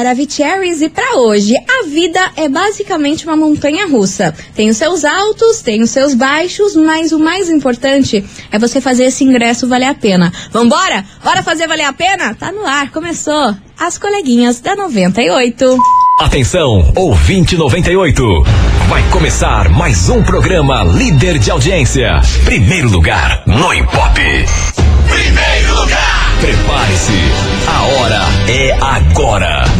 Maravicheries e para hoje, a vida é basicamente uma montanha russa. Tem os seus altos, tem os seus baixos, mas o mais importante é você fazer esse ingresso valer a pena. Vambora? Bora fazer valer a pena? Tá no ar, começou. As coleguinhas da 98. Atenção, ouvinte 98. Vai começar mais um programa líder de audiência. Primeiro lugar no Ibope. Primeiro lugar. Prepare-se. A hora é agora.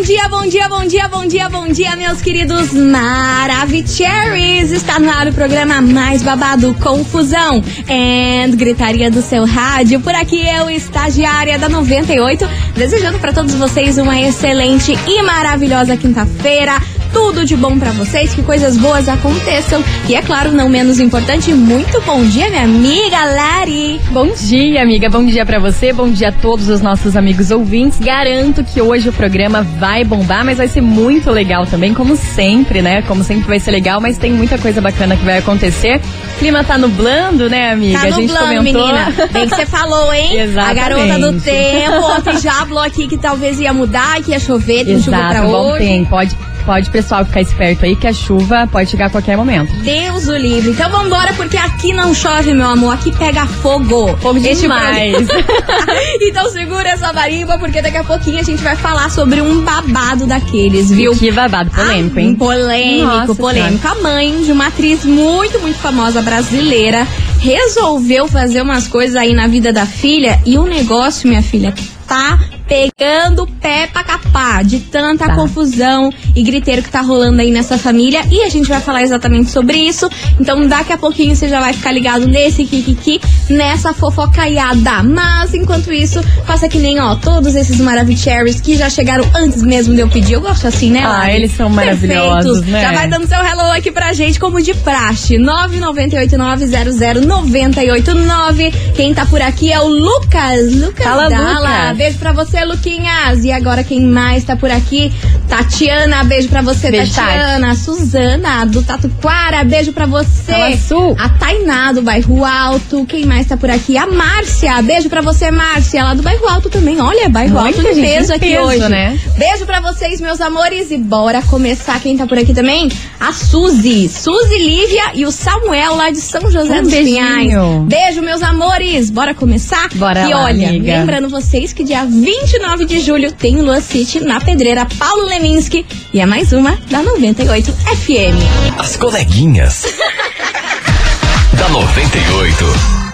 Bom dia, bom dia, bom dia, bom dia, bom dia, meus queridos Maravicheries! Está no ar o programa mais babado, Confusão and Gritaria do seu rádio. Por aqui eu, estagiária da 98, desejando para todos vocês uma excelente e maravilhosa quinta-feira tudo de bom para vocês, que coisas boas aconteçam. E é claro, não menos importante, muito bom dia, minha amiga Lari. Bom dia, amiga. Bom dia para você. Bom dia a todos os nossos amigos ouvintes. Garanto que hoje o programa vai bombar, mas vai ser muito legal também, como sempre, né? Como sempre vai ser legal, mas tem muita coisa bacana que vai acontecer. O clima tá nublando, né, amiga? Tá nublando, a gente comentou. menina. Bem que você falou, hein? Exatamente. A garota do tempo. Ontem já falou aqui que talvez ia mudar, que ia chover, tem chuva pra bom hoje. Tem, pode Pode, pessoal, ficar esperto aí que a chuva pode chegar a qualquer momento. Deus o livre. Então vambora, porque aqui não chove, meu amor. Aqui pega fogo. Fogo demais. então segura essa marimba, porque daqui a pouquinho a gente vai falar sobre um babado daqueles, viu? Que babado polêmico, ah, hein? Polêmico, Nossa, polêmico. A mãe de uma atriz muito, muito famosa brasileira resolveu fazer umas coisas aí na vida da filha e o negócio, minha filha, tá pegando pé pra capar de tanta tá. confusão e griteiro que tá rolando aí nessa família. E a gente vai falar exatamente sobre isso. Então daqui a pouquinho você já vai ficar ligado nesse Kikiki, nessa fofocaiada. Mas enquanto isso, faça que nem, ó, todos esses maravilhosos que já chegaram antes mesmo de eu pedir. Eu gosto assim, né? Ah, eles são maravilhosos, né? Já vai dando seu hello aqui pra gente, como de praxe. 998900989. Quem tá por aqui é o Lucas. Lucas Fala, Dalla. Lucas. Beijo pra você, Luquinhas. E agora quem mais tá por aqui? Tatiana, beijo pra você, beijo, Tatiana. Tati. Suzana, do Tatuquara, beijo pra você. Fala, Sul. A Tainá, do Bairro Alto. Quem mais tá por aqui? A Márcia, beijo pra você, Márcia, lá do Bairro Alto também. Olha, Bairro Alto de peso aqui peso, hoje. Né? Beijo pra vocês, meus amores. E bora começar. Quem tá por aqui também? A Suzy. Suzy Lívia e o Samuel, lá de São José um dos Pinhais. Beijo, meus amores. Bora começar? Bora E lá, olha, amiga. lembrando vocês que dia 29 de julho tem Lua City na pedreira Paulo Leminski. E é mais uma da 98 FM. As coleguinhas. da 98.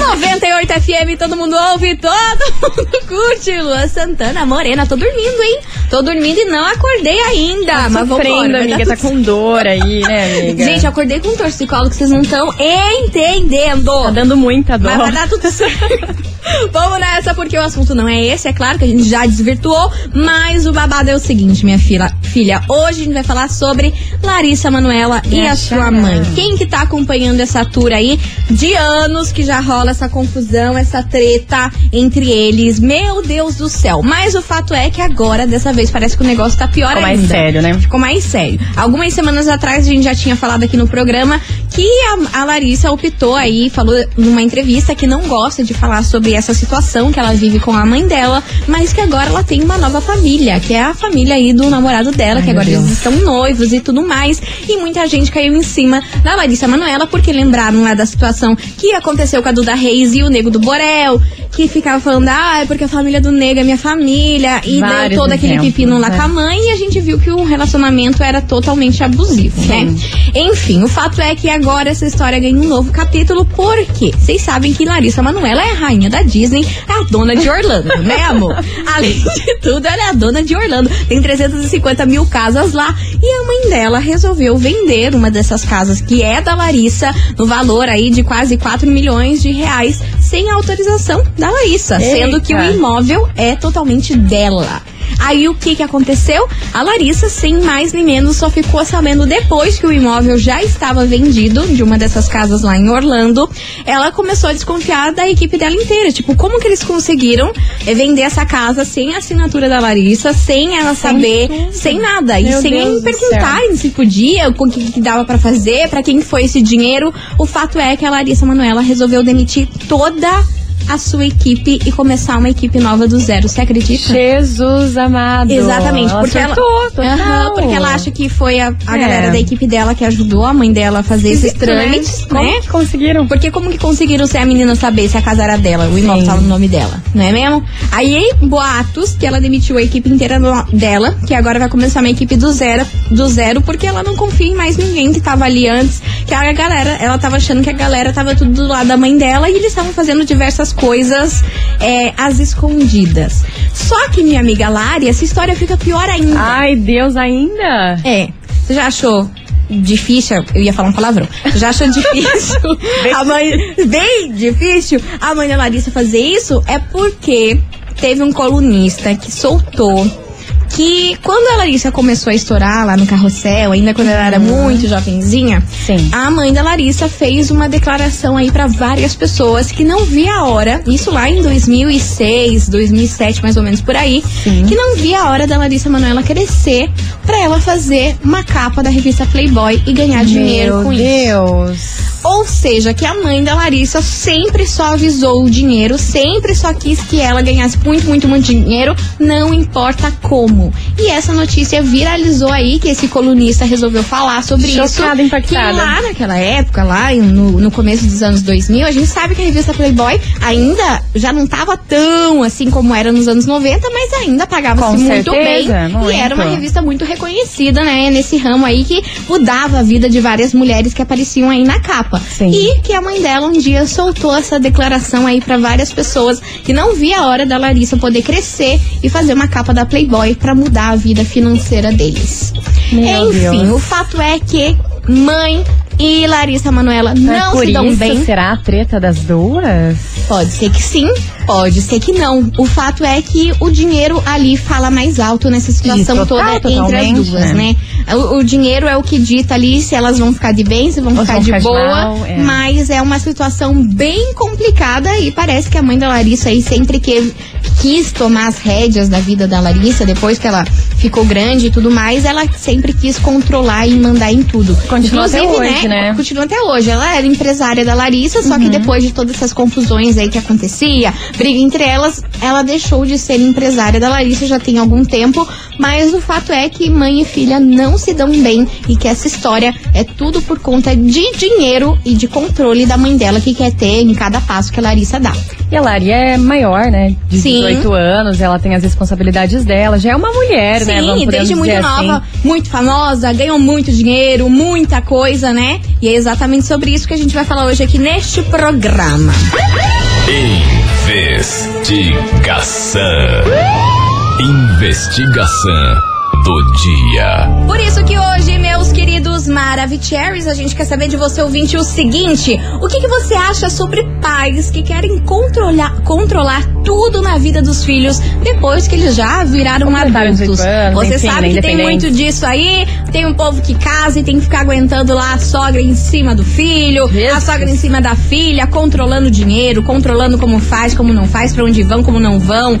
98 FM, todo mundo ouve, todo mundo curte. Lua Santana, Morena, tô dormindo, hein? Tô dormindo e não acordei ainda. Tá mas vambora, vai amiga. Tá com dor aí, né, amiga? Gente, eu acordei com um torcicolo que vocês não estão entendendo. Tá dando muita dor. Mas vai dar tudo certo. Vamos nessa, porque o assunto não é esse, é claro que a gente já desvirtuou, mas o babado é o seguinte, minha filha. Filha, hoje a gente vai falar sobre Larissa Manuela e Minha a sua mãe. Quem que tá acompanhando essa tour aí de anos que já rola essa confusão, essa treta entre eles? Meu Deus do céu. Mas o fato é que agora, dessa vez, parece que o negócio tá pior Ficou ainda. mais sério, né? Ficou mais sério. Algumas semanas atrás a gente já tinha falado aqui no programa que a, a Larissa optou aí, falou numa entrevista que não gosta de falar sobre essa situação que ela vive com a mãe dela, mas que agora ela tem uma nova família, que é a família aí do namorado dela, Ai, que agora meu eles Deus. estão noivos e tudo mais. E muita gente caiu em cima da Larissa Manoela, porque lembraram lá da situação que aconteceu com a Duda Reis e o Nego do Borel, que ficava falando, ah, é porque a família do Nego é minha família, e Vários deu todo aquele exemplos, pepino lá né? com a mãe, e a gente viu que o relacionamento era totalmente abusivo, né? Enfim, o fato é que agora essa história ganha um novo capítulo, porque vocês sabem que Larissa Manoela é a rainha da Disney, é a dona de Orlando, né, amor? Além de tudo, ela é a dona de Orlando. Tem 350 mil casas lá. E a mãe dela resolveu vender uma dessas casas, que é da Larissa, no valor aí de quase 4 milhões de reais, sem autorização da Larissa, sendo que o imóvel é totalmente dela. Aí o que que aconteceu? A Larissa, sem mais nem menos, só ficou sabendo depois que o imóvel já estava vendido de uma dessas casas lá em Orlando. Ela começou a desconfiar da equipe dela inteira. Tipo, como que eles conseguiram vender essa casa sem a assinatura da Larissa, sem ela saber, tudo. sem nada e Meu sem Deus nem perguntarem se podia, o que, que dava pra fazer, pra quem que foi esse dinheiro. O fato é que a Larissa Manoela resolveu demitir toda a sua equipe e começar uma equipe nova do zero. Você acredita? Jesus amado. Exatamente, ela porque ela, total. Aham, porque ela acha que foi a, a É. galera da equipe dela que ajudou a mãe dela a fazer esses né? trâmites, Como né? que conseguiram? Porque como que conseguiram ser a menina saber se a casa era dela, o imóvel estava no nome dela, não é mesmo? Aí, boatos que ela demitiu a equipe inteira dela, que agora vai começar uma equipe do zero, do zero, porque ela não confia em mais ninguém que tava ali antes, que a galera, ela tava achando que a galera tava tudo do lado da mãe dela e eles estavam fazendo diversas coisas é, às escondidas. Só que, minha amiga Lari, essa história fica pior ainda. Ai, Deus, ainda? É. Você já achou difícil? Eu ia falar um palavrão. Você já achou difícil a mãe. Bem difícil a mãe da Larissa fazer isso? É porque teve um colunista que soltou. Que quando a Larissa começou a estourar lá no carrossel, ainda quando ela era muito jovenzinha, Sim. a mãe da Larissa fez uma declaração aí pra várias pessoas que não via a hora, isso lá em 2006, 2007, mais ou menos por aí, Sim. que não via a hora da Larissa Manoela crescer pra ela fazer uma capa da revista Playboy e ganhar dinheiro Meu com isso. Deus. Ou seja, que a mãe da Larissa sempre só avisou o dinheiro, sempre só quis que ela ganhasse muito, muito, muito dinheiro, não importa como. E essa notícia viralizou aí, que esse colunista resolveu falar sobre isso. Chocada, impactada. Que lá naquela época, lá no, no começo dos anos 2000, a gente sabe que a revista Playboy ainda já não tava tão assim como era nos anos 90, mas ainda pagava-se muito certeza, bem. muito. E era uma revista muito reconhecida, né, nesse ramo aí que mudava a vida de várias mulheres que apareciam aí na capa. Sim. E que a mãe dela um dia soltou essa declaração aí pra várias pessoas que não via a hora da Larissa poder crescer e fazer uma capa da Playboy pra mudar a vida financeira deles. Meu Enfim, Deus. o fato é que mãe e Larissa Manoela Mas não por se dão bem. será a treta das duas? Pode ser que sim, pode ser que não. O fato é que o dinheiro ali fala mais alto nessa situação toda entre as duas, né? né? O, o dinheiro é o que dita ali se elas vão ficar de bem, se vão Ou ficar vão de ficar de boa. mal, é. Mas é uma situação bem complicada e parece que a mãe da Larissa aí sempre que quis tomar as rédeas da vida da Larissa, depois que ela ficou grande e tudo mais, ela sempre quis controlar e mandar em tudo. Continua até hoje, né? Continua até hoje. Ela era empresária da Larissa, só que Uhum. depois de todas essas confusões aí que acontecia, briga entre elas, ela deixou de ser empresária da Larissa já tem algum tempo. Mas o fato é que mãe e filha não se dão bem e que essa história é tudo por conta de dinheiro e de controle da mãe dela que quer ter em cada passo que a Larissa dá. E a Lari é maior, né? De Sim. 18 anos, ela tem as responsabilidades dela, já é uma mulher, né? Vamos Sim, desde muito dizer nova, assim. muito famosa, ganhou muito dinheiro, muita coisa, né? E é exatamente sobre isso que a gente vai falar hoje aqui neste programa. Investigação. Investigação do dia. Por isso que hoje, meus queridos Maravicheries, a gente quer saber de você, ouvinte, o seguinte: o que, que você acha sobre pais que querem controlar, controlar tudo na vida dos filhos depois que eles já viraram Completaram adultos? 18 anos, Você enfim, sabe que tem muito disso aí, tem um povo que casa e tem que ficar aguentando lá a sogra em cima do filho, a Jesus. sogra em cima da filha, controlando o dinheiro, controlando como faz, como não faz, pra onde vão, como não vão.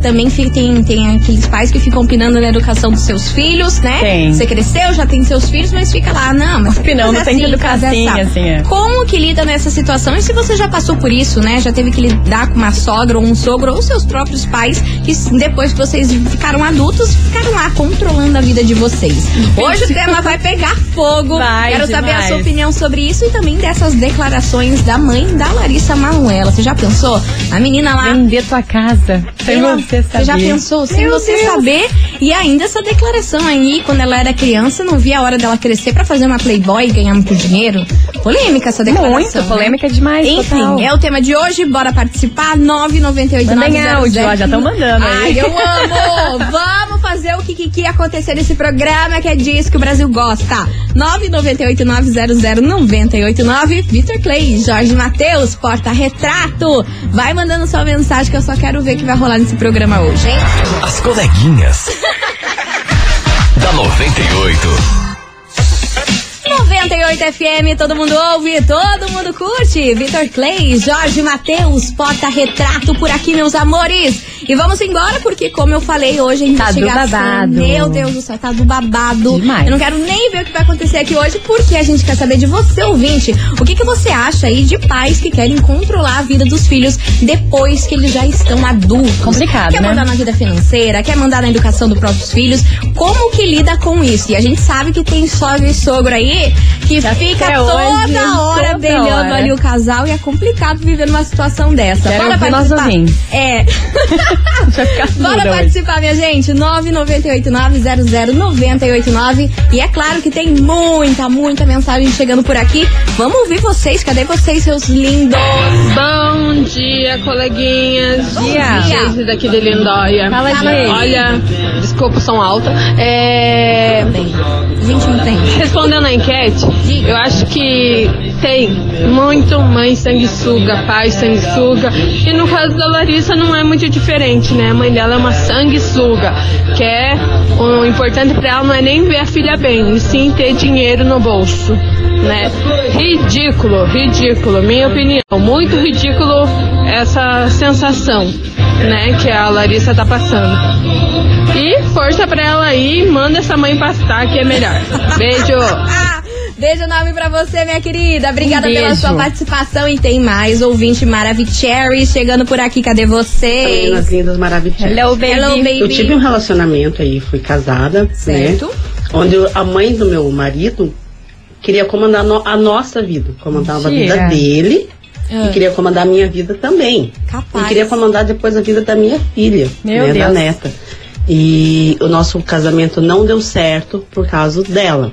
Também tem, tem aqueles pais que ficam opinando na educação dos seus filhos, né? Tem. Você cresceu, já tem seus filhos, mas fica lá, não, mas faz tem que educar faz assim, assim, é. Como que lida nessa situação? E se você já passou por isso, né? Já teve que lidar com uma sogra ou um sogro ou seus próprios pais, que depois que vocês ficaram adultos, ficaram lá controlando a vida de vocês. Hoje o tema vai pegar fogo. Vai Quero saber a demais. sua opinião sobre isso e também dessas declarações da mãe da Larissa Manoela. Você já pensou? A menina lá. Vender tua casa. Sem você saber. já pensou? Sem Meu você Deus. saber. E ainda essa declaração aí, quando ela era criança, não via a hora dela crescer pra fazer uma Playboy e ganhar muito dinheiro. Polêmica essa declaração. Muito, né? polêmica demais. Enfim, total. é o tema de hoje. Bora participar. 998 Mandem áudio, ó, já tão mandando Ai, aí. eu amo! Vamos fazer o que, que, que acontecer nesse programa, que é disso que o Brasil gosta. 998-900-989. Vitor Clay, Jorge Matheus, Porta Retrato. Vai mandando sua mensagem que eu só quero ver o que vai rolar nesse programa hoje, hein? As coleguinhas. Da 98. 98 FM, todo mundo ouve, todo mundo curte. Vitor Clay, Jorge Matheus, Porta Retrato por aqui, meus amores. E vamos embora, porque como eu falei hoje, a Tá do investigação. babado. Meu Deus do céu, tá do babado. Demais. Eu não quero nem ver o que vai acontecer aqui hoje, porque a gente quer saber de você, ouvinte. O que, que você acha aí de pais que querem controlar a vida dos filhos depois que eles já estão adultos? Complicado, Quer né? mandar na vida financeira, quer mandar na educação dos próprios filhos? Como que lida com isso? E a gente sabe que tem sogro e sogro aí que fica até toda hoje, hora toda brilhando hora. ali o casal e é complicado viver numa situação dessa. Quero Bora nós participar? É. Bora muda hoje. participar, minha gente. 998900989. E é claro que tem muita, muita mensagem chegando por aqui. Vamos ouvir vocês. Cadê vocês, seus lindos? Bom dia, coleguinhas. Bom dia. Geise daqui de Lindóia. Fala, Geise. Olha, desculpa o som alto. É, a gente entende. respondendo a enquete, eu acho que tem muito mãe sanguessuga, pai sanguessuga. E no caso da Larissa não é muito diferente, né? A mãe dela é uma sanguessuga. Que é o importante pra ela não é nem ver a filha bem, e sim ter dinheiro no bolso. Né? Ridículo, ridículo, minha opinião. Muito ridículo essa sensação, né, que a Larissa tá passando. E força pra ela aí, manda essa mãe pastar que é melhor. Beijo! Ah, Beijo enorme pra você, minha querida. Obrigada Um pela sua participação. E tem mais ouvinte Maravicherry chegando por aqui. Cadê vocês? Meninas lindas, maravilhosas. Hello, baby. Hello, baby. Eu tive um relacionamento aí, fui casada, Certo. né? Onde a mãe do meu marido queria comandar a nossa vida. Comandava Mentira. a vida dele Ah. e queria comandar a minha vida também. Capaz. E queria comandar depois a vida da minha filha, Meu né, da Deus. neta. E o nosso casamento não deu certo por causa dela.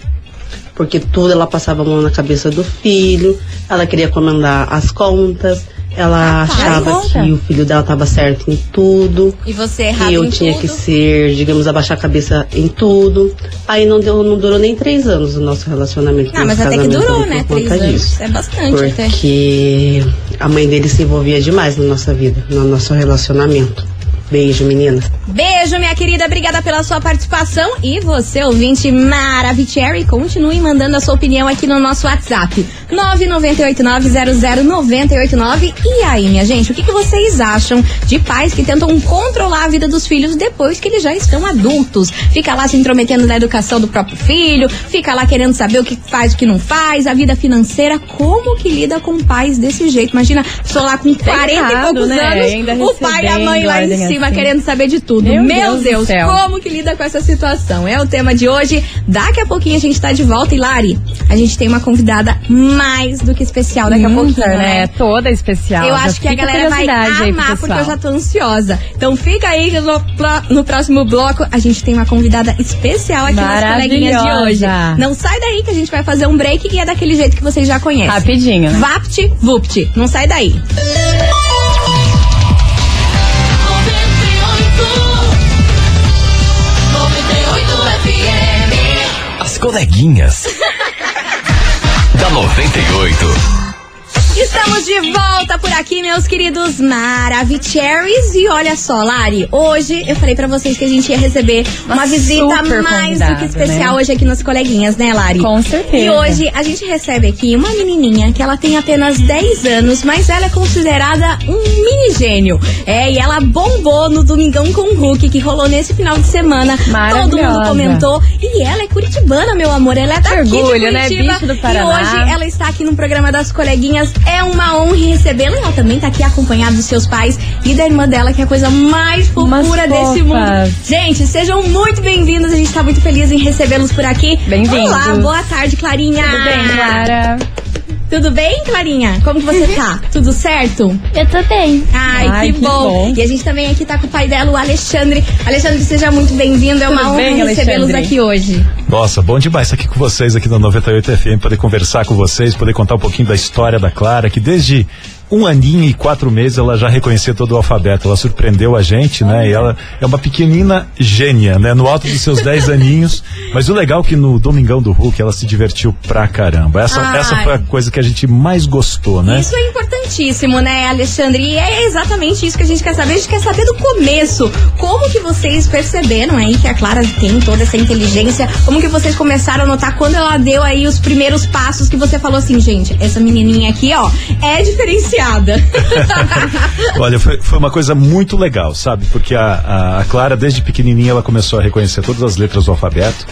Porque tudo ela passava a mão na cabeça do filho, ela queria comandar as contas, ela Rapaz, achava conta. que o filho dela estava certo em tudo E você errado que eu tinha tudo. que ser, digamos, abaixar a cabeça em tudo. Aí não deu, não durou nem três anos o nosso relacionamento. Ah, mas até que durou, né? por Três conta anos. disso. É bastante até. Porque a mãe dele se envolvia demais na nossa vida, no nosso relacionamento. Beijo, meninas. Beijo, minha querida. Obrigada pela sua participação. E você, ouvinte Maravicherry, continue mandando a sua opinião aqui no nosso WhatsApp. 998900989. E aí, minha gente, o que, que vocês acham de pais que tentam controlar a vida dos filhos depois que eles já estão adultos? Fica lá se intrometendo na educação do próprio filho, fica lá querendo saber o que faz, o que não faz, a vida financeira. Como que lida com pais desse jeito? Imagina, sou lá com 40 e errado, poucos né? anos, Ainda o pai e a mãe lá em recebendo ordem querendo saber de tudo. Meu Meu, Deus Deus, como que lida com essa situação? É o tema de hoje. Daqui a pouquinho a gente tá de volta. E Lari, a gente tem uma convidada mais do que especial daqui a pouquinho, né? né? Toda especial. Eu acho que a galera vai aí amar, porque eu já tô ansiosa. Então fica aí que no, no próximo bloco a gente tem uma convidada especial aqui nas coleguinhas de hoje. Não sai daí que a gente vai fazer um break e é daquele jeito que vocês já conhecem. Rapidinho, né? Vapt, vupt. Não sai daí. Coleguinhas. da 98. Estamos de volta por aqui, meus queridos Maravicheries. E olha só, Lari, hoje eu falei pra vocês que a gente ia receber uma, Uma visita mais do que especial né? hoje aqui nas coleguinhas, né, Lari? Com certeza. E hoje a gente recebe aqui uma menininha que ela tem apenas 10 anos, mas ela é considerada um mini gênio. É, e ela bombou no Domingão com o Hulk, que rolou nesse final de semana. Todo mundo comentou. E E ela é curitibana, meu amor. Ela é daqui orgulho, né? Bicho do E Paraná. hoje ela está aqui no programa das coleguinhas. É uma honra recebê-la. E ela também tá aqui acompanhada dos seus pais e da irmã dela, que é a coisa mais fofura desse mundo. Gente, sejam muito bem-vindos. A gente tá muito feliz em recebê-los por aqui. Bem-vindos. Olá, boa tarde, Clarinha. Tudo bem, Clara? Tudo bem, Clarinha? Como que você tá? Tudo certo? Eu tô bem. Ai, Ai, que, que bom. bom. E a gente também aqui tá com o pai dela, o Alexandre. Alexandre, seja muito bem-vindo. É uma Tudo honra bem, recebê-los aqui hoje. Nossa, bom demais estar aqui com vocês aqui no 98 FM, poder conversar com vocês, poder contar um pouquinho da história da Clara, que desde um aninho e quatro meses ela já reconhecia todo o alfabeto. Ela surpreendeu a gente, né? E ela é uma pequenina gênia, né? No alto dos seus 10 aninhos. Mas o legal é que no Domingão do Hulk ela se divertiu pra caramba. Essa, Ai. essa foi a coisa que a gente mais gostou, né? Isso é importantíssimo, né, Alexandre? E é exatamente isso que a gente quer saber. A gente quer saber do começo. Como que vocês perceberam aí que a Clara tem toda essa inteligência? Como que vocês começaram a notar quando ela deu aí os primeiros passos que você falou assim, gente, essa menininha aqui, ó, é diferenciada. Olha, foi, foi uma coisa muito legal, sabe? Porque a, a- a Clara, desde pequenininha, ela começou a reconhecer todas as letras do alfabeto.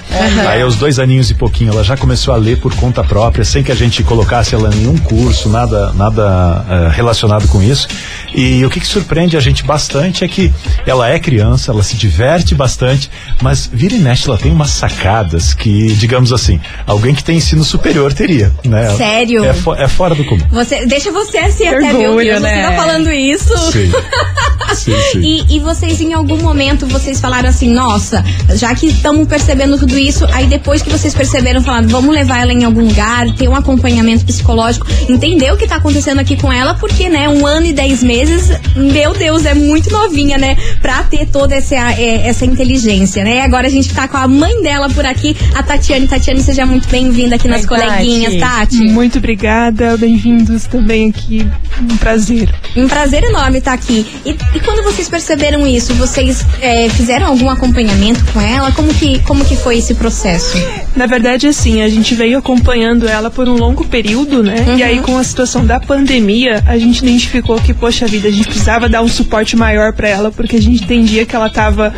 Aí, aos dois aninhos e pouquinho, ela já começou a ler por conta própria, sem que a gente colocasse ela em nenhum curso, nada, nada eh, relacionado com isso. E o que, que surpreende a gente bastante é que ela é criança, ela se diverte bastante, mas vira e mexe, ela tem umas sacadas que, digamos assim, alguém que tem ensino superior teria, né? Sério? É, é fora do comum. Você, deixa você assim até, meu orgulho, Deus, né? você tá falando isso. Sim. sim, sim. E, e vocês, em algum momento, vocês falaram assim, nossa, já que estamos percebendo tudo isso, aí depois que vocês perceberam, falaram, vamos levar ela em algum lugar, ter um acompanhamento psicológico, entender o que tá acontecendo aqui com ela, porque, né, um ano e dez meses, meu Deus, é muito novinha, né, pra ter toda essa, é, essa inteligência, né? Agora a gente tá com a mãe dela por aqui, a Tatiane. Tatiane, seja muito bem-vinda aqui nas Oi, Tati. coleguinhas, Tati. Muito obrigada, bem-vindos também aqui. Um prazer. Um prazer enorme estar aqui. E, e quando vocês perceberam isso, vocês é, fizeram algum acompanhamento com ela? Como que, como que foi esse processo? Na verdade, assim, a gente veio acompanhando ela por um longo período, né? Uhum. E aí, com a situação da pandemia, a gente identificou que, poxa vida, a gente precisava dar um suporte maior pra ela, porque a gente entendia que ela tava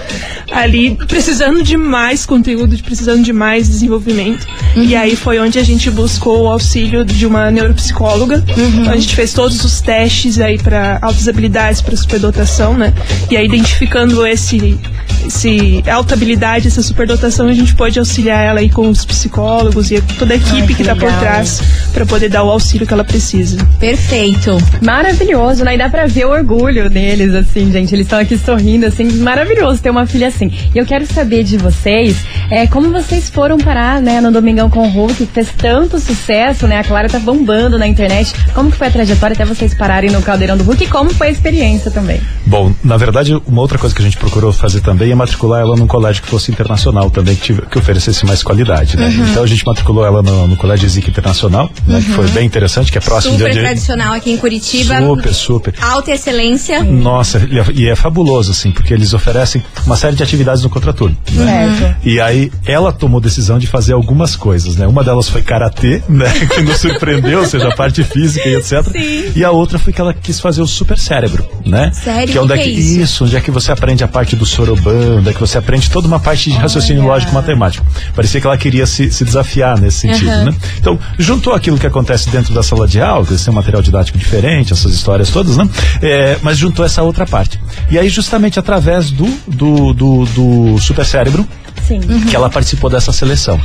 ali precisando de mais conteúdo, precisando de mais desenvolvimento. E aí foi onde a gente buscou o auxílio de uma neuropsicóloga. Então, a gente fez todos os testes aí para altas habilidades, para superdotação, né? E aí, identificando esse, esse alta habilidade, essa superdotação, a gente pode auxiliar ela aí com os psicólogos e toda a equipe Ai, que que, tá por trás para poder dar o auxílio que ela precisa. Perfeito. Maravilhoso, né? E dá pra ver o orgulho deles, assim, gente. Eles estão aqui sorrindo, assim. Maravilhoso ter uma filha assim. E eu quero saber de vocês, é, como vocês foram parar, né, no Domingão com o Hulk, que fez tanto sucesso, né? A Clara tá bombando na internet. Como que foi a trajetória até vocês pararem no Caldeirão do Hulk? E como foi a experiência também? Bom, na verdade, uma outra coisa que a gente procurou fazer também é matricular ela num colégio que fosse internacional também, que, tive- que oferecesse mais qualidade, né? Então a gente matriculou ela no, no Colégio Zic Internacional, né? Que foi bem interessante, que é próximo Super de onde... tradicional aqui em Curitiba. Super, super. Alta excelência. Nossa, e é, e é fabuloso, assim, porque eles oferecem uma série de atividades no contraturno. Né? E aí ela tomou decisão de fazer algumas coisas, né? Uma delas foi karatê, né? Que nos surpreendeu, ou seja, a parte física e etc. Sim. E a outra foi que ela quis fazer o super cérebro, né? Sério? Que é onde O que é que, é isso? isso, onde é que você aprende a parte do soroban, é que você aprende toda uma parte de raciocínio lógico matemático. Parecia que ela queria se, se desafiar nesse sentido, Aham. né? Então, juntou aquilo que acontece dentro da sala de aula, que é um material didático diferente, essas histórias todas, né? É, mas juntou essa outra parte. E aí, justamente através do, do, do, do super cérebro, Sim. que ela participou dessa seleção.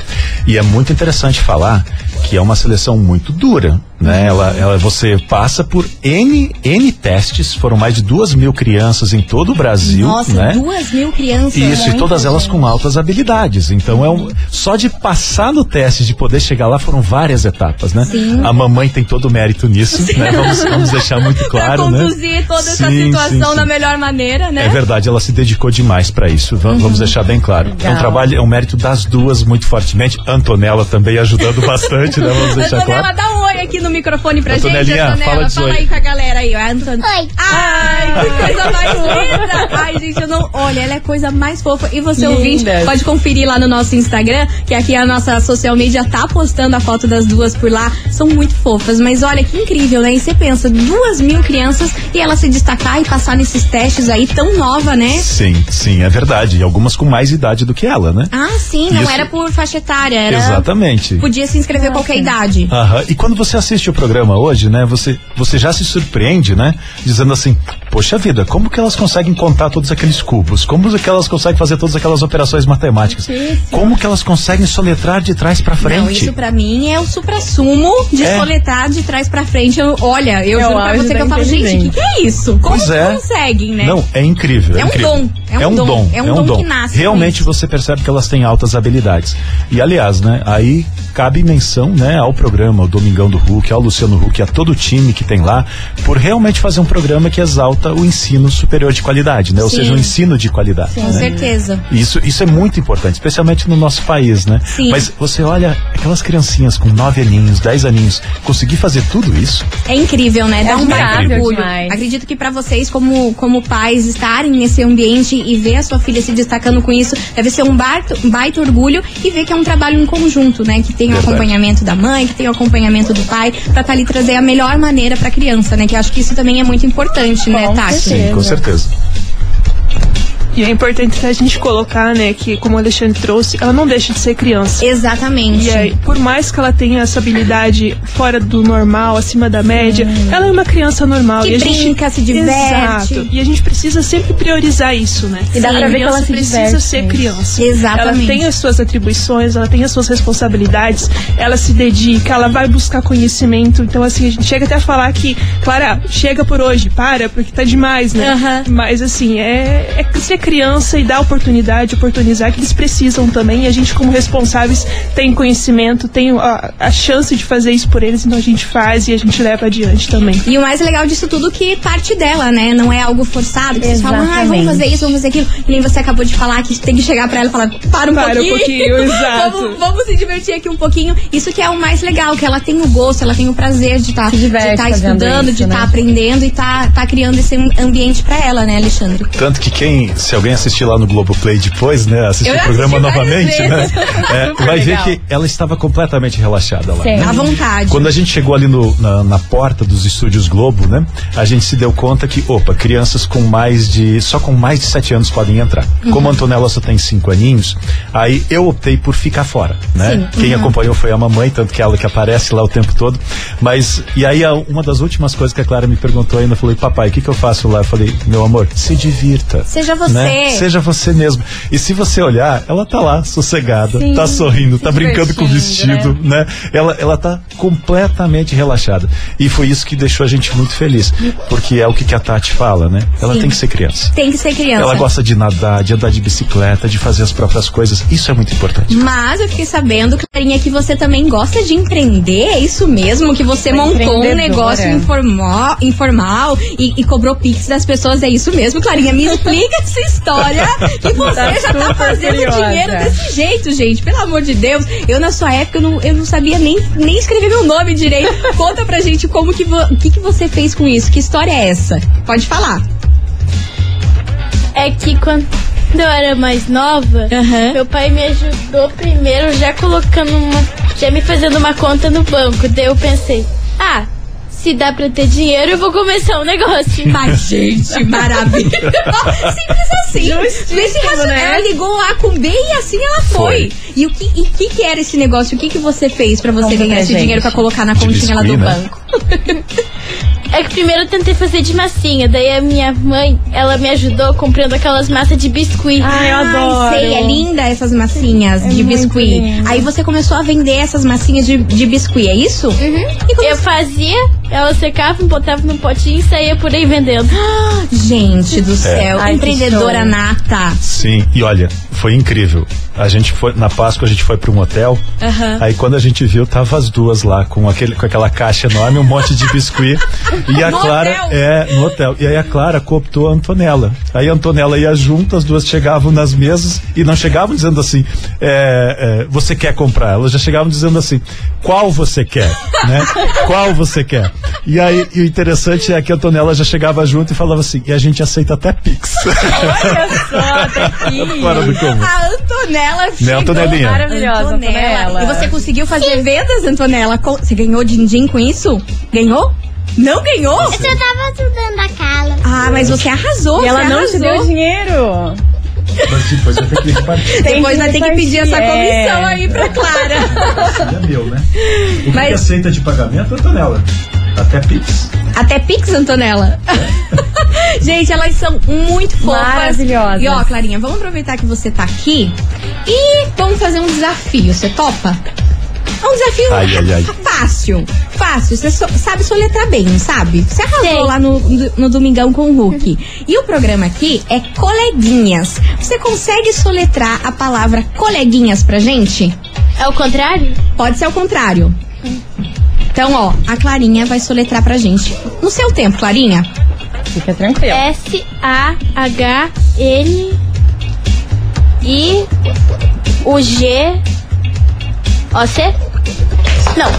E é muito interessante falar que é uma seleção muito dura, né? Ela, ela, você passa por N, N testes, foram mais de duas mil crianças em todo o Brasil, Nossa, né? duas mil crianças. Isso, e todas elas com altas habilidades. Então é um. Só de passar no teste, de poder chegar lá, foram várias etapas, né? Sim. A mamãe tem todo o mérito nisso, né? Vamos, vamos deixar muito claro, pra né? conduzir toda essa Sim, situação sim, da sim. melhor maneira, né? É verdade, ela se dedicou demais para isso. Va- Vamos deixar bem claro. É um Legal. trabalho, é um mérito das duas muito fortemente. Antonella também ajudando bastante, né? Vamos deixar Antonella, claro. Aqui no microfone pra gente. Antonella, fala de fala oi. aí com a galera aí, ó. Antônio. Oi. Ai, que coisa mais linda! Ai, gente, eu não. Olha, ela é a coisa mais fofa. E você, Lindas. ouvinte, pode conferir lá no nosso Instagram, que aqui a nossa social media tá postando a foto das duas por lá. São muito fofas. Mas olha que incrível, né? E você pensa, duas mil crianças e ela se destacar e passar nesses testes aí tão nova, né? Sim, sim, é verdade. E algumas com mais idade do que ela, né? Ah, sim, não Isso. era por faixa etária, era. Exatamente. Podia se inscrever qualquer idade. Aham. E quando você assiste o programa hoje, né, você, você já se surpreende, né? Dizendo assim, poxa vida, como que elas conseguem contar todos aqueles cubos? Como que elas conseguem fazer todas aquelas operações matemáticas? Como que elas conseguem soletrar de trás pra frente? Não, isso pra mim é o supra-sumo de É. soletrar de trás pra frente. Eu- olha, eu É o juro pra você que eu falo, gente, o que, que é isso? Como Pois que é. conseguem, né? Não, é incrível. É um incrível. dom, é um dom, é um dom que nasce Realmente você percebe que elas têm altas habilidades. E aliás, né, aí cabe menção, né, ao programa, ao Domingão do Hulk, ao Luciano Huck, a todo o time que tem lá, por realmente fazer um programa que exalta o ensino superior de qualidade, né? Ou Sim. seja, um ensino de qualidade. Com né? certeza. Isso, isso é muito importante, especialmente no nosso país, né? Sim. Mas você olha aquelas criancinhas com 9 aninhos, 10 aninhos, conseguir fazer tudo isso, É incrível, né? Dá um baita orgulho. demais. Acredito que pra vocês, como, como pais, estarem nesse ambiente e ver a sua filha se destacando com isso, deve ser um baita, um baita orgulho e ver que é um trabalho em conjunto, né? Que tem o acompanhamento da mãe, que tem o acompanhamento do pai, pra estar ali trazer a melhor maneira pra criança, né? Que eu acho que isso também é muito importante, né, Com Tati? certeza. sim, com certeza. E é importante a gente colocar, né, que como o Alexandre trouxe, ela não deixa de ser criança. Exatamente. E aí, por mais que ela tenha essa habilidade fora do normal, acima da média, ela é uma criança normal. Que e a gente- brinca, se diverte. Exato. E a gente precisa sempre priorizar isso, né? E dá A pra ver que ela se precisa diverte ser com isso. criança. Exatamente. Ela tem as suas atribuições, ela tem as suas responsabilidades, ela se dedica, ela vai buscar conhecimento. Então, assim, a gente chega até a falar que, Clara, chega por hoje, para, porque tá demais, né? Aham. Mas, assim, é, é ser criança e dar oportunidade, oportunizar, que eles precisam também. E a gente, como responsáveis, tem conhecimento, tem a, a chance de fazer isso por eles, então a gente faz e a gente leva adiante também. E o mais legal disso tudo que parte dela, né? Não é algo forçado, que vocês falam, ah, vamos fazer isso, vamos fazer aquilo. E nem você acabou de falar que tem que chegar pra ela e falar, para um Para um pouquinho. pouquinho, exato. vamos, vamos se divertir aqui um pouquinho. Isso que é o mais legal, que ela tem o gosto, ela tem o prazer de estar Se diverte fazendo estudando, isso, de estar né? aprendendo e tá, tá criando esse ambiente pra ela, né, Alexandre? Tanto que quem, se alguém assistir lá no Globoplay depois, né, assistir o programa novamente, né, é, vai ver legal. que ela estava completamente relaxada lá. Sim. né? À vontade. Quando a gente chegou ali no- na, na porta dos estúdios Globo, né, a gente se deu conta que, opa, crianças com mais de, só com mais de sete anos podem entrar. Uhum. Como a Antonella só tem cinco aninhos, aí eu optei por ficar fora, né? Sim. Quem Uhum. acompanhou foi a mamãe, tanto que ela que aparece lá o tempo todo. Mas, e aí uma das últimas coisas que a Clara me perguntou ainda, eu falei, papai, o que que eu faço lá? Eu falei, meu amor, se divirta. Seja você. né? Seja você mesmo. E se você olhar, ela tá lá, sossegada, Sim, tá sorrindo, tá brincando com o vestido, né? Ela, ela tá completamente relaxada. E foi isso que deixou a gente muito feliz. Porque é o que, que a Tati fala, né? Ela Sim. tem que ser criança. Tem que ser criança. Ela gosta de nadar, de andar de bicicleta, de fazer as próprias coisas. Isso é muito importante. Mas eu fiquei sabendo, Clarinha, que você também gosta de empreender. É isso mesmo? Que você Uma montou um negócio informal, informal e, e cobrou pix das pessoas. É isso mesmo, Clarinha? Me explica essa história que você Tá já tá fazendo curiosa. dinheiro desse jeito, gente. Pelo amor de Deus. Eu, na sua época, eu não, eu não sabia nem, nem escrever meu nome direito. Conta pra gente como que, vo- o que, que você fez com isso. Que história é essa? Pode falar. É que quando eu era mais nova, Aham. meu pai me ajudou primeiro já colocando uma. já me fazendo uma conta no banco. Daí eu pensei, ah, se dá pra ter dinheiro, eu vou começar um negócio. Mas, gente, maravilha. Simples assim. Nesse raciocínio, né? Ela ligou A com B e assim ela foi. Foi. E o que, e que, que era esse negócio? O que, que você fez pra você Conta ganhar pra esse gente. dinheiro pra colocar na De continha lá do né? banco? É que primeiro eu tentei fazer de massinha, daí a minha mãe, ela me ajudou comprando aquelas massas de biscuit. Ai, eu adoro. sei, é linda essas massinhas de muito biscuit. lindo. Aí você começou a vender essas massinhas de, de biscuit, é isso? Uhum. E como Eu fazia, Ela secava, botava no potinho e saía por aí vendendo. Gente do céu, Ai, que empreendedora nata. Sim, e olha, foi incrível. A gente foi, na Páscoa a gente foi para um hotel. Aí quando a gente viu, tava as duas lá com, aquele, com aquela caixa enorme, um monte de biscuit. e a No Clara hotel? é no hotel. E aí a Clara cooptou a Antonella. Aí a Antonella ia junto, as duas chegavam nas mesas e não chegavam dizendo assim, é, é, você quer comprar? Elas já chegavam dizendo assim, qual você quer? né? Qual você quer? E aí e o interessante é que a Antonella já chegava junto e falava assim, e a gente aceita até Pix. Fora do comum. A Antonella Né, chegou. Antonelinha? Maravilhosa, Antonella. E você conseguiu fazer vendas, Antonella? Você ganhou din-din com isso? Ganhou? Não ganhou? Eu tava ajudando a Carla. Ah, mas você arrasou. E ela não arrasou. te deu dinheiro. Mas depois vai ter que repartir. Depois Tem vai que ter que pedir essa comissão é. aí pra Clara. É meu, né? O que, Mas- que aceita de pagamento, Antonella? Até Pix. Até Pix, Antonella. Gente, elas são muito fofas. Maravilhosas. E ó, Clarinha, vamos aproveitar que você tá aqui e vamos fazer um desafio. Você topa? É um desafio Ai, ai, ai. fácil. Fácil. Você so- sabe soletrar bem, não sabe? Você arrasou Sei. lá no, no, no Domingão com o Hulk. E o programa aqui é Coleguinhas. Você consegue soletrar a palavra coleguinhas pra gente? É o contrário? Pode ser ao contrário. Então, ó, a Clarinha vai soletrar pra gente. No seu tempo, Clarinha. Fica tranquilo. S-A-H-N I o G O C? Não.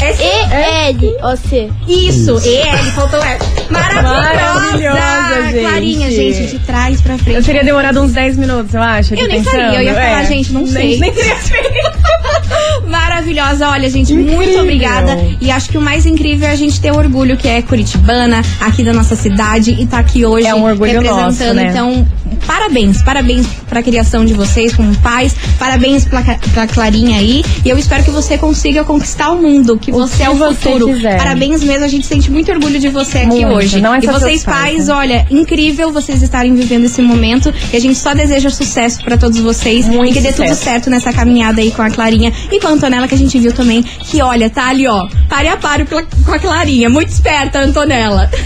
E-L O C. Isso, ele faltou L. Maravilhosa! Maravilhosa, gente. Clarinha, gente, de trás pra frente. Eu teria demorado uns 10 minutos, eu acho. Eu nem pensando. faria, eu ia falar, É. gente, não Nem- sei. Nem teria Maravilhosa, olha, gente, muito Incrível. obrigada. E acho que o mais incrível é a gente ter orgulho que é curitibana, aqui da nossa cidade, e tá aqui hoje É um orgulho representando. nosso, né? Então, parabéns, parabéns pra criação de vocês como pais, parabéns pra, pra Clarinha aí. E eu espero que você consiga conquistar o mundo, que O você que é o você futuro. quiser. Parabéns mesmo, a gente sente muito orgulho de você aqui Muito, hoje. não é e só vocês pais, pais, olha, incrível vocês estarem vivendo esse momento. E a gente só deseja sucesso pra todos vocês. Muito e que dê tudo sucesso. certo nessa caminhada aí com a Clarinha e com a Antonella, que a gente viu também. Que olha, tá ali, ó, pare a pare com a Clarinha. Muito esperta, a Antonella.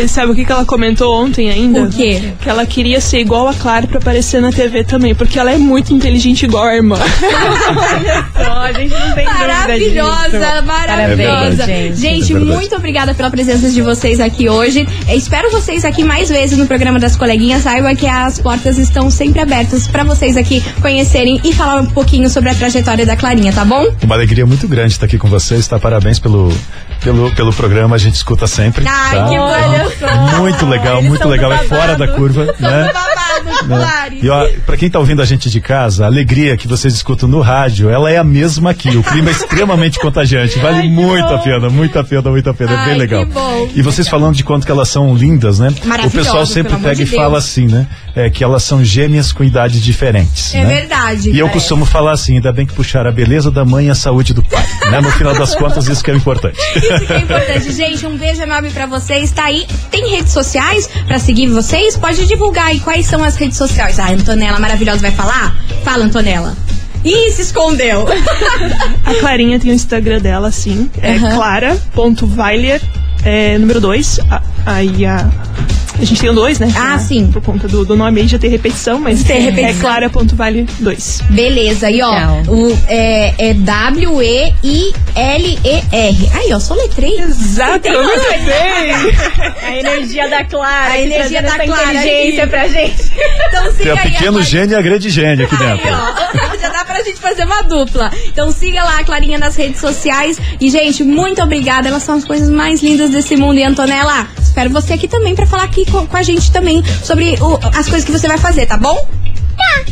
E sabe o que, que ela comentou ontem ainda? O quê? Que ela queria ser igual a Clara pra aparecer na TV também, porque ela é muito inteligente igual a irmã. Só, a gente não tem Maravilhosa, maravilhosa. Parabéns, gente. É muito obrigada pela presença de vocês aqui hoje. Espero vocês aqui mais vezes no programa das coleguinhas. Saiba que as portas estão sempre abertas pra vocês aqui conhecerem e falar um pouquinho sobre a trajetória da Clarinha, tá bom? Uma alegria muito grande estar aqui com vocês, tá? Parabéns pelo, pelo, pelo programa, a gente escuta sempre. Ai, tá? que olha só. Muito legal, Eles muito legal, é fora da. Curva, né? Babado, Né? E ó, pra quem tá ouvindo a gente de casa, a alegria que vocês escutam no rádio, ela é a mesma aqui. O clima é extremamente contagiante. Vale Ai, muito a bom. pena, muito a pena, muito a pena. É Ai, bem que legal. E vocês falando de quanto que elas são lindas, né? O pessoal sempre pega de e fala Deus. assim, né? É que elas são gêmeas com idades diferentes. É né? verdade. E eu costumo falar assim, ainda bem que puxaram a beleza da mãe e a saúde do pai. né? No final das contas, isso que é importante. Isso que é importante, gente. Um beijo enorme pra vocês. Tá aí. Tem redes sociais pra seguir vocês? Pode divulgar aí quais são as redes sociais. Ah, Antonella maravilhosa vai falar? Fala, Antonella. Ih, se escondeu. A Clarinha tem o Instagram dela, sim. É Aham. clara.weiler, é, número 2. Aí a. A gente tem o 2, né? Ah, Ah, sim. Por conta do, do nome aí já tem repetição, mas Tem é repetição. clara.weiler 2. Beleza, e ó, Legal. o, é, é W-E-I-L-E-R. Aí, ó, soletrei. Exato, eu muito bem! A energia da Clara. A energia da Clara inteligência aqui. pra gente. Então Tem siga a aí pequeno gênio e a grande gênio aqui Aí, dentro. ó, já dá pra gente fazer uma dupla. Então siga lá a Clarinha nas redes sociais. E, gente, muito obrigada. Elas são as coisas mais lindas desse mundo. E, Antonella, espero você aqui também pra falar aqui com, com a gente também sobre o- as coisas que você vai fazer, tá bom?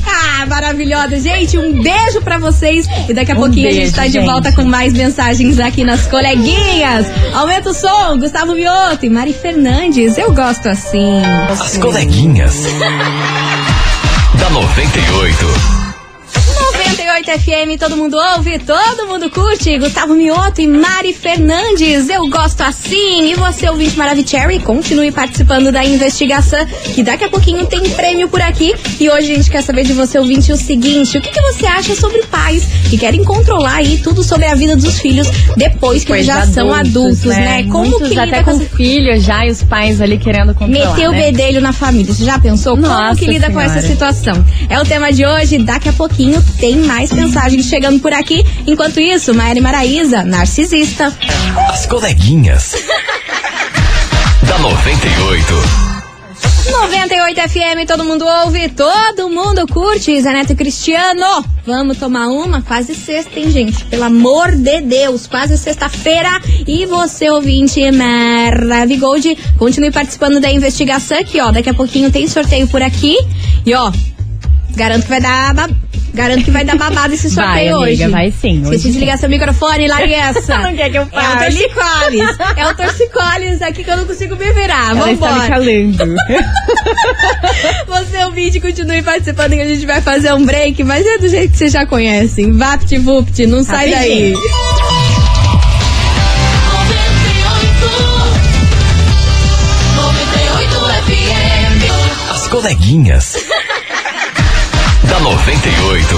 Ah, maravilhosa, gente. Um beijo pra vocês. E daqui a Um pouquinho a gente beijo, tá de gente. volta com mais mensagens aqui nas coleguinhas. Aumenta o som, Gustavo Mioto e Mari Fernandes. Eu gosto assim. As coleguinhas. da 98. 98 FM, todo mundo ouve, todo mundo curte. Gustavo Mioto e Mari Fernandes, eu gosto assim. E você, ouvinte Maravicherry, continue participando da investigação, que daqui a pouquinho tem prêmio por aqui. E hoje a gente quer saber de você, ouvinte, o seguinte: o que, que você acha sobre pais que querem controlar aí tudo sobre a vida dos filhos depois que eles já Pois são adultos, né? Como Muitos que até lida com essa- filho já e os pais ali querendo controlar, Meter o né? bedelho na família. Você já pensou? Como Nossa que lida com Senhora. essa situação? É o tema de hoje. Daqui a pouquinho tem mais mensagens chegando por aqui. Enquanto isso, Maíra Maraísa, narcisista. As coleguinhas. da 98. 98 FM, todo mundo ouve, todo mundo curte. Zé Neto e Cristiano, vamos tomar uma? Quase sexta, hein, gente? Pelo amor de Deus, quase sexta-feira. E você, ouvinte Maravigold, continue participando da investigação aqui, ó. Daqui a pouquinho tem sorteio por aqui. E, ó, garanto que vai dar... Garanto que vai dar babado esse sorteio Vai, amiga, hoje. vai sim, Esqueci hoje de ligar seu microfone, Larissa. Não quer que eu É o fale. torcicolis. É o torcicolis aqui que eu não consigo me virar. Ela está me Vambora. calando. Você ouvinte, continue participando que a gente vai fazer um break, mas é do jeito que vocês já conhecem. Vapt vupt, não sai daí. Rapidinho. As coleguinhas. Da 98.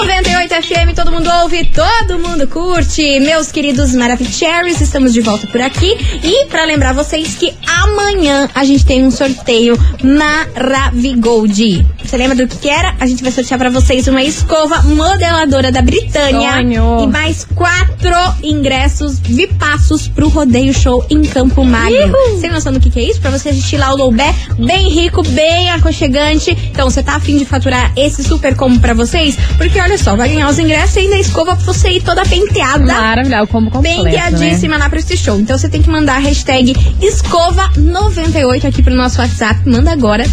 98 FM, todo mundo ouve, todo mundo curte. Meus queridos Maravicheries, estamos de volta por aqui. E pra lembrar vocês que amanhã a gente tem um sorteio Maravigold. Você lembra do que, era? A gente vai sortear pra vocês uma escova modeladora da Britânia. Sonho. E mais quatro ingressos vipassos pro Rodeio Show em Campo Magro. Você tem noção do que, que é isso? Pra você assistir lá o Loubé, bem rico, bem aconchegante. Então, você tá afim de faturar esse super combo pra vocês? Porque olha só, vai ganhar os ingressos e ainda a escova pra você ir toda penteada. Maravilhoso, o combo completo, Penteadíssima lá pra esse show. Então você tem que mandar a hashtag escova98 aqui pro nosso WhatsApp. Manda agora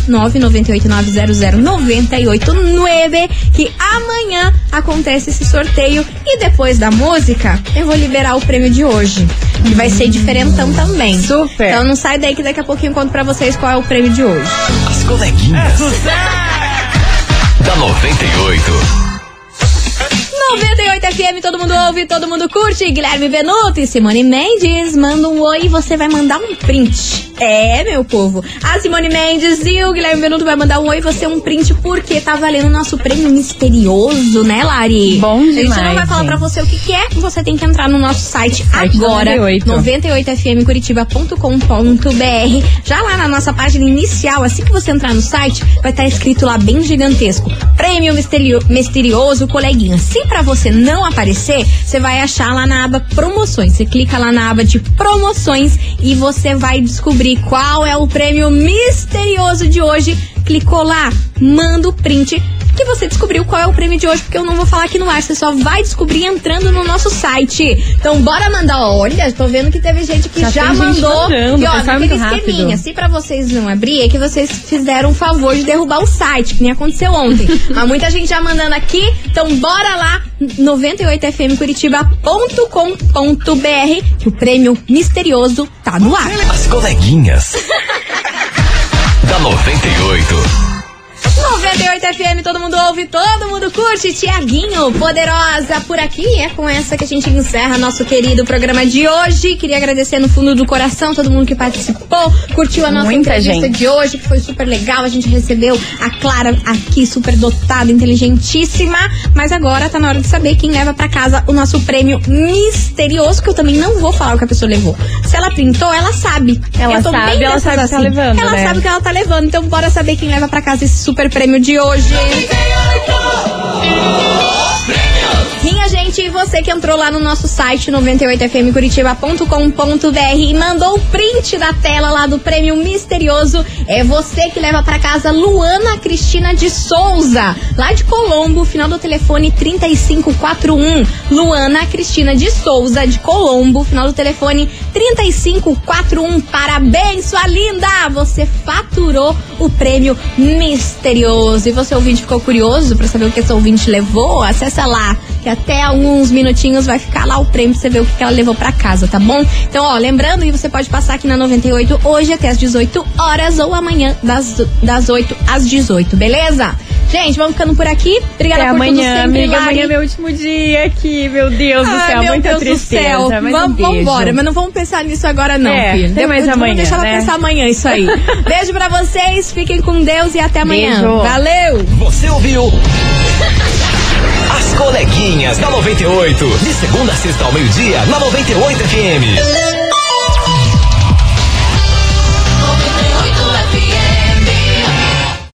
998900989 que amanhã acontece esse sorteio e depois da música eu vou liberar o prêmio de hoje. Que vai ser diferentão também. Super. Então não sai daí que daqui a pouquinho eu conto pra vocês qual é o prêmio de hoje. As coleguinhas. da 98. 98 FM, todo mundo ouve, todo mundo curte. Guilherme Venuto e Simone Mendes. Manda um oi e você vai mandar um print. É, meu povo. A Simone Mendes e o Guilherme Venuto vai mandar um oi e você um print porque tá valendo o nosso prêmio misterioso, né, Lari? Bom A gente não demais, vai falar pra você o que, que é. Você tem que entrar no nosso site, Site agora. 98. 98fmcuritiba.com.br. Já lá na nossa página inicial, assim que você entrar no site, vai estar escrito lá bem gigantesco: Prêmio misterio- Misterioso Coleguinha. Se pra você não aparecer, você vai achar lá na aba Promoções. Você clica lá na aba de Promoções e você vai descobrir qual é o prêmio misterioso de hoje. Clicou lá, manda o print que você descobriu qual é o prêmio de hoje, porque eu não vou falar aqui no ar, você só vai descobrir entrando no nosso site. Então bora mandar, olha, tô vendo que teve gente que já, Já tem gente mandou. mandando, e ó, naquele muito rápido. esqueminha, se pra vocês não abrir, é que vocês fizeram o favor de derrubar o site, que nem aconteceu ontem. Mas muita gente já mandando aqui, então bora lá, 98fmcuritiba.com.br, que o prêmio misterioso tá no ar. As coleguinhas. da 98. 98 FM, todo mundo ouve, todo mundo curte. Tiaguinho, poderosa por aqui. É com essa que a gente encerra nosso querido programa de hoje. Queria agradecer no fundo do coração todo mundo que participou, curtiu a nossa Muita entrevista gente. de hoje, que foi super legal. A gente recebeu a Clara aqui, super dotada, inteligentíssima. Mas agora tá na hora de saber quem leva pra casa o nosso prêmio misterioso, que eu também não vou falar o que a pessoa levou. Se ela printou, ela sabe. Ela sabe, ela sabe o que tá assim. levando, Ela né? sabe o que ela tá levando. Então bora saber quem leva pra casa esse super prêmio de hoje. Minha gente, e você que entrou lá no nosso site 98fmcuritiba.com.br e mandou o print da tela lá do prêmio misterioso, é você que leva pra casa Luana Cristina de Souza, lá de Colombo, final do telefone 3541. Luana Cristina de Souza, de Colombo, final do telefone 3541. Parabéns, sua linda! Você faturou o prêmio misterioso. E você ouvinte ficou curioso pra saber o que esse ouvinte levou? Acessa lá, que até alguns minutinhos vai ficar lá o prêmio pra você ver o que ela levou pra casa, tá bom? Então, ó, lembrando que você pode passar aqui na 98 hoje até as 18 horas ou amanhã das, das 8 às 18, beleza? Gente, vamos ficando por aqui. Obrigada Até por tudo amanhã, sempre, amiga. Lari. Amanhã é meu último dia aqui, meu Deus do Ai, céu. meu Muita Deus tristeza. do céu. Mas vamos, um embora, mas não vamos pensar nisso agora, não, É, filho. tem mais Vamos amanhã, deixar ela né? pensar amanhã isso aí. beijo pra vocês, fiquem com Deus e até amanhã. Beijo. Valeu! Você ouviu? As coleguinhas da 98. De segunda a sexta ao meio-dia, na 98 FM.